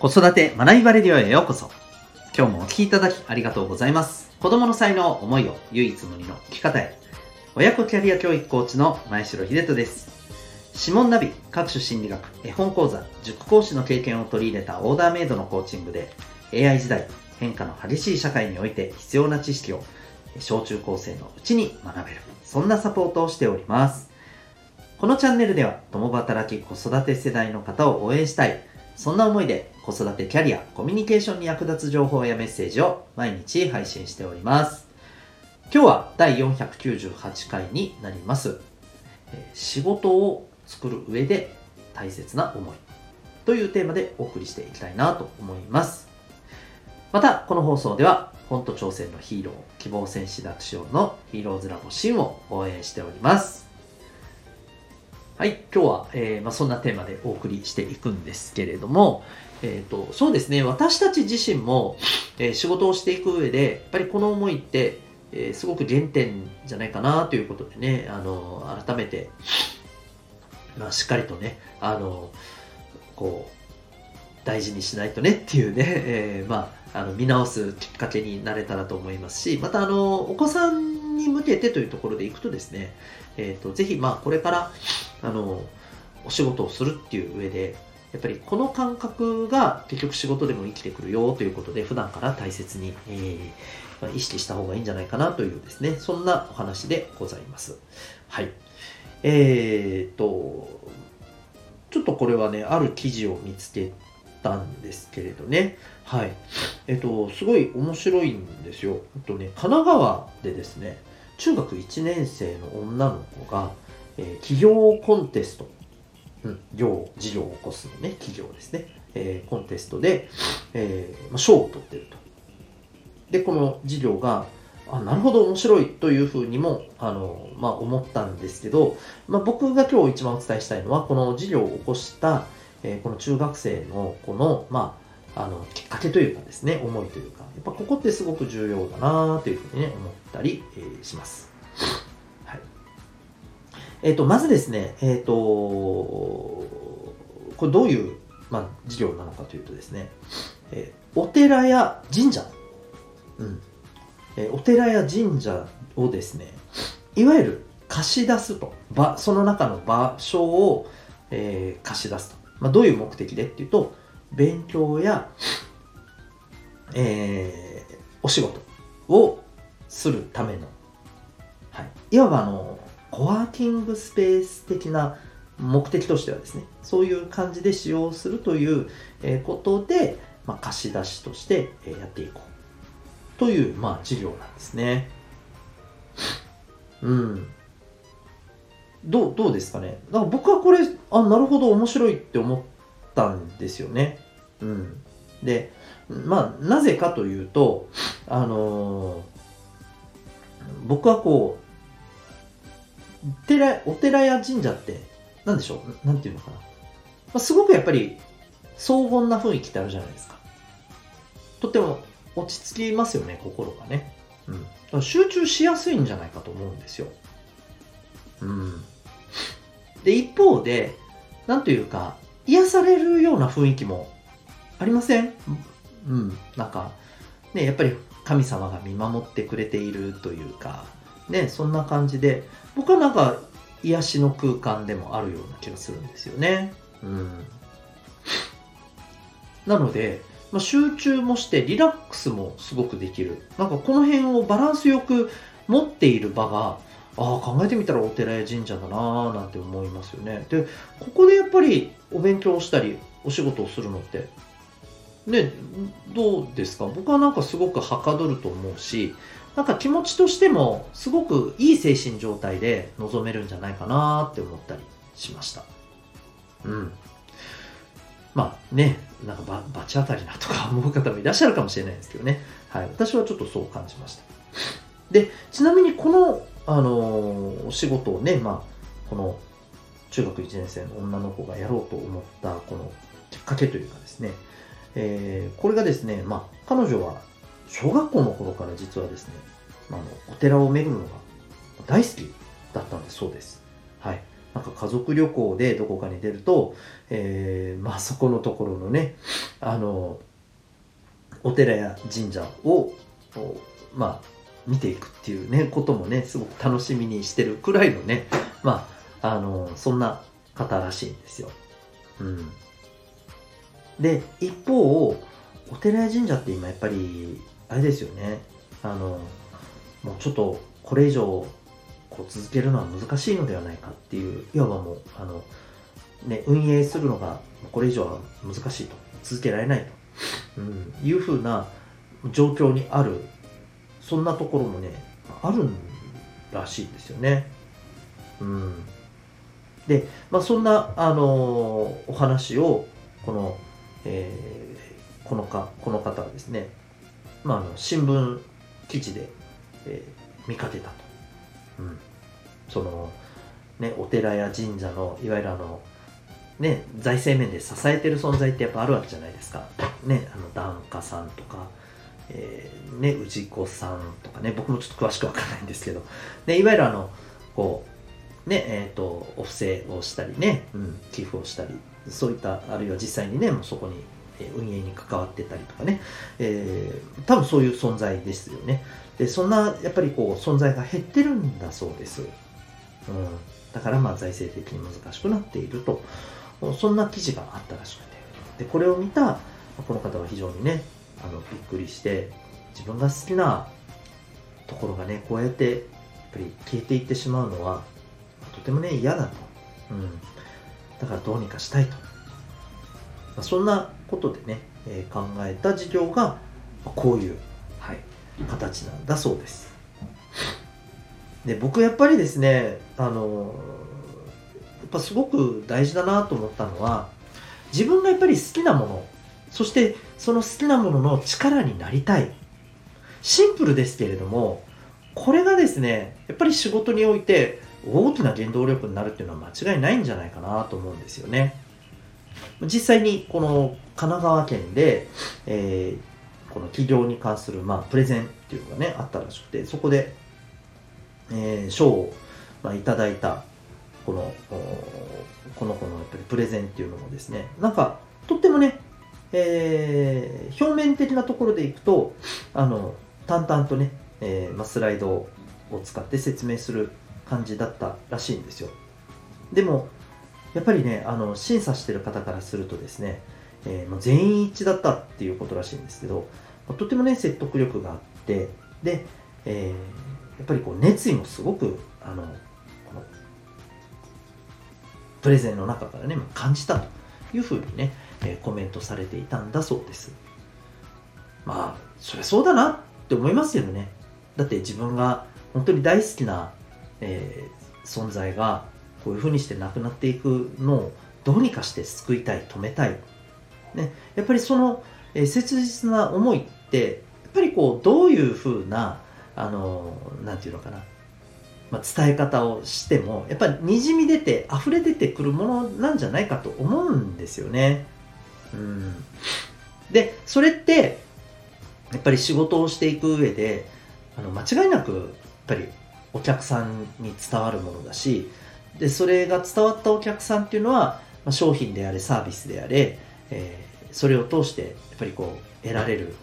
子育て学びバレディオへようこそ。今日もお聴きいただきありがとうございます。子供の才能、思いを唯一無二の生き方へ。親子キャリア教育コーチの前城秀人です。指紋ナビ、各種心理学、絵本講座、塾講師の経験を取り入れたオーダーメイドのコーチングで、AI 時代、変化の激しい社会において必要な知識を小中高生のうちに学べる。そんなサポートをしております。このチャンネルでは、共働き子育て世代の方を応援したい。そんな思いで子育てキャリア、コミュニケーションに役立つ情報やメッセージを毎日配信しております。今日は第498回になります。仕事を作る上で大切な思いというテーマでお送りしていきたいなと思います。また、この放送では、本と挑戦のヒーロー、希望戦士学賞のヒーローズラボシンを応援しております。はい、今日は、えー、まあ、そんなテーマでお送りしていくんですけれども、えーと、そうですね私たち自身も、えー、仕事をしていく上でやっぱりこの思いって、え、すごく原点じゃないかなということでねあの改めて、まあ、しっかりとねあのこう大事にしないとねっていうね、え、まああの見直すきっかけになれたらと思いますしまたあのお子さんに向けてというところでいくとですね、えーと、ぜひまあこれからあのお仕事をするっていう上でやっぱりこの感覚が結局仕事でも生きてくるよということで普段から大切に、えーま、意識した方がいいんじゃないかなというですねそんなお話でございます。はい。えーとちょっとこれはねある記事を見つけたんですけれどね。はい。えっ、とすごい面白いんですよ。とね神奈川でですね中学1年生の女の子が、えー、企業コンテスト、うん、業、事業を起こすのね、企業ですね、えー、コンテストで、えー、まあ、賞を取ってると。で、この事業が、あなるほど面白いというふうにもあの、まあ、思ったんですけど、まあ、僕が今日一番お伝えしたいのはこの事業を起こした、えー、この中学生の子の、まあ、あのきっかけというかですね思いというかやっぱここってすごく重要だなというふうにね思ったり、えー、します。はい。えっ、ー、と、まずですね、えっ、ー、と、これどういう、まあ、事業なのかというとですね、えー、お寺や神社、うん、えお寺や神社をですね、いわゆる貸し出すと、場その中の場所を、え貸し出すと。まあ、どういう目的でっていうと、勉強や、えお仕事をするための、はい、いわばあのコワーキングスペース的な目的としてはですねそういう感じで使用するということで、まあ、貸し出しとしてやっていこうという、まあ、事業なんですね。うん。どう、どうですかね。だから僕はこれ、あ、なるほど面白いって思ったんですよね。うん。で、まあ、なぜかというと、あのー、僕はこう、寺、お寺や神社って、なんでしょう？なんていうのかな？ま、すごくやっぱり、荘厳な雰囲気ってあるじゃないですか。とても落ち着きますよね、心がね。うん。集中しやすいんじゃないかと思うんですよ。うん。で、一方で、なんというか、癒されるような雰囲気もありません？うん。なんか、ね、やっぱり神様が見守ってくれているというか、ね、そんな感じで、僕はなんか癒しの空間でもあるような気がするんですよね。うん。なので、まあ、集中もしてリラックスもすごくできる。なんかこの辺をバランスよく持っている場が、ああ、考えてみたらお寺や神社だなぁなんて思いますよね。で、ここでやっぱりお勉強をしたり、お仕事をするのってね、どうですか？僕はなんかすごくはかどると思うし、なんか気持ちとしてもすごくいい精神状態で臨めるんじゃないかなって思ったりしました。うん。まあね、なんかババチ当たりなとか思う方もいらっしゃるかもしれないですけどね。はい。私はちょっとそう感じました。で、ちなみにこの、あのー、お仕事をね、まあ、この中学1年生の女の子がやろうと思ったこのきっかけというかですね、えー、これがですね、まあ、彼女は小学校の頃から実はですね、まあ、のお寺を巡るのが大好きだったんですそうです。はい。なんか家族旅行でどこかに出ると、えー、まあそこのところのねあのお寺や神社をまあ見ていくっていうねこともねすごく楽しみにしてるくらいのねまああのそんな方らしいんですよ。うん、で一方お寺や神社って今やっぱりあれですよね。あのもうちょっとこれ以上こう続けるのは難しいのではないかっていういわばもうあの、ね、運営するのがこれ以上は難しいと。続けられないと、うん、いうふうな状況にあるそんなところもねあるらしいんですよね。うん、で、まあ、そんな、あのー、お話をこの、えー、このかこの方はですね、まあ、あの新聞記事で、えー、見かけたと。うん、そのね、お寺や神社のいわゆるあの、ね、財政面で支えてる存在ってやっぱあるわけじゃないですか。ね、あの檀家さんとか、えー、ね、氏子さんとかね、僕もちょっと詳しくわからないんですけど、ね、いわゆるあの、こう、ね、えっ、ー、と、お布施をしたりね、うん、寄付をしたり、そういった、あるいは実際にね、もうそこに運営に関わってたりとかね、えー、多分そういう存在ですよね。で、そんな、やっぱりこう、存在が減ってるんだそうです。うん。だから、まあ、財政的に難しくなっていると、そんな記事があったらしくて。で、これを見た、この方は非常にね、あのびっくりして自分が好きなところがねこうやってやっぱり消えていってしまうのはとてもね嫌だと、うん、だからどうにかしたいと、まあ、そんなことでね、えー、考えた事業がこういう、はい、形なんだそうです。で僕やっぱりですねあのやっぱすごく大事だなと思ったのは自分がやっぱり好きなものそしてその好きなものの力になりたい。シンプルですけれども、これがですね、やっぱり仕事において大きな原動力になるっていうのは間違いないんじゃないかなと思うんですよね。実際にこの神奈川県で、えー、この企業に関する、まあ、プレゼンっていうのがね、あったらしくて、そこで、えー、賞を、まあ、いただいた、この、この子のやっぱりプレゼンっていうのもですね、なんか、えー、表面的なところでいくと、あの、淡々とね、えー、まあ、スライドを使って説明する感じだったらしいんですよ。でも、やっぱりね、あの、審査してる方からするとですね、えー、まあ、全員一致だったっていうことらしいんですけど、とてもね、説得力があって、で、えー、やっぱりこう、熱意もすごく、あの、この、プレゼンの中からね、感じたというふうにね、え、コメントされていたんだそうです。まあ、そりゃそうだなって思いますよね。だって自分が本当に大好きな、えー、存在がこういうふうにして亡くなっていくのをどうにかして救いたい、止めたい。ね、やっぱりその、えー、切実な思いって、やっぱりこう、どういうふうな、あのー、ていうのかな、まあ、伝え方をしても、やっぱりにじみ出て、溢れ出てくるものなんじゃないかと思うんですよね。うん、でそれってやっぱり仕事をしていく上であの間違いなくやっぱりお客さんに伝わるものだしでそれが伝わったお客さんっていうのは、まあ、商品であれサービスであれ、えー、それを通してやっぱりこう得られる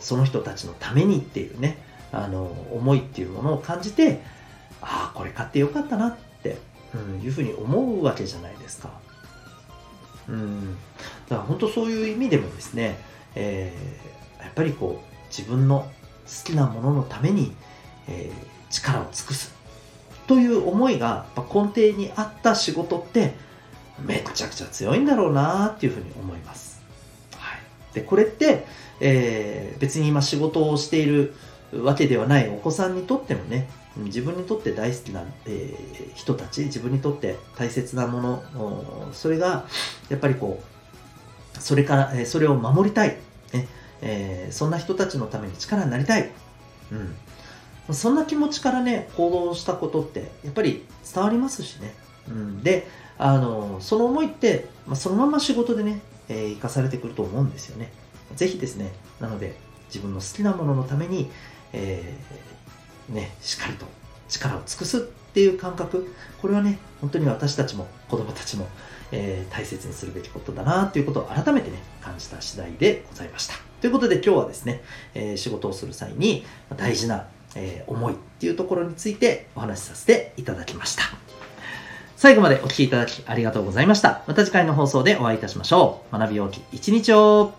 その人たちのためにっていうねあの思いっていうものを感じてああこれ買ってよかったなって、うん、いうふうに思うわけじゃないですか。うん、だから本当そういう意味でもですね、えー、やっぱりこう自分の好きなもののために、えー、力を尽くすという思いが根底にあった仕事ってめちゃくちゃ強いんだろうなっていうふうに思います。はい、でこれって、えー、別に今仕事をしているわけではないお子さんにとってもね自分にとって大好きな、えー、人たち自分にとって大切なものそれがやっぱりこうそれから、え、それを守りたい、ね。えー、そんな人たちのために力になりたい、うん、そんな気持ちからね行動したことってやっぱり伝わりますしね、うん、であのその思いって、まあ、そのまま仕事でね、えー、生かされてくると思うんですよね。ぜひですねなので自分の好きなもののために、えー、ね、しっかりと力を尽くすっていう感覚、これはね、本当に私たちも子供たちも、えー、大切にするべきことだなということを改めてね、感じた次第でございました。ということで今日はですね、えー、仕事をする際に大事な、えー、思いっていうところについてお話しさせていただきました。最後までお聴きいただきありがとうございました。また次回の放送でお会いいたしましょう。学び大きい一日を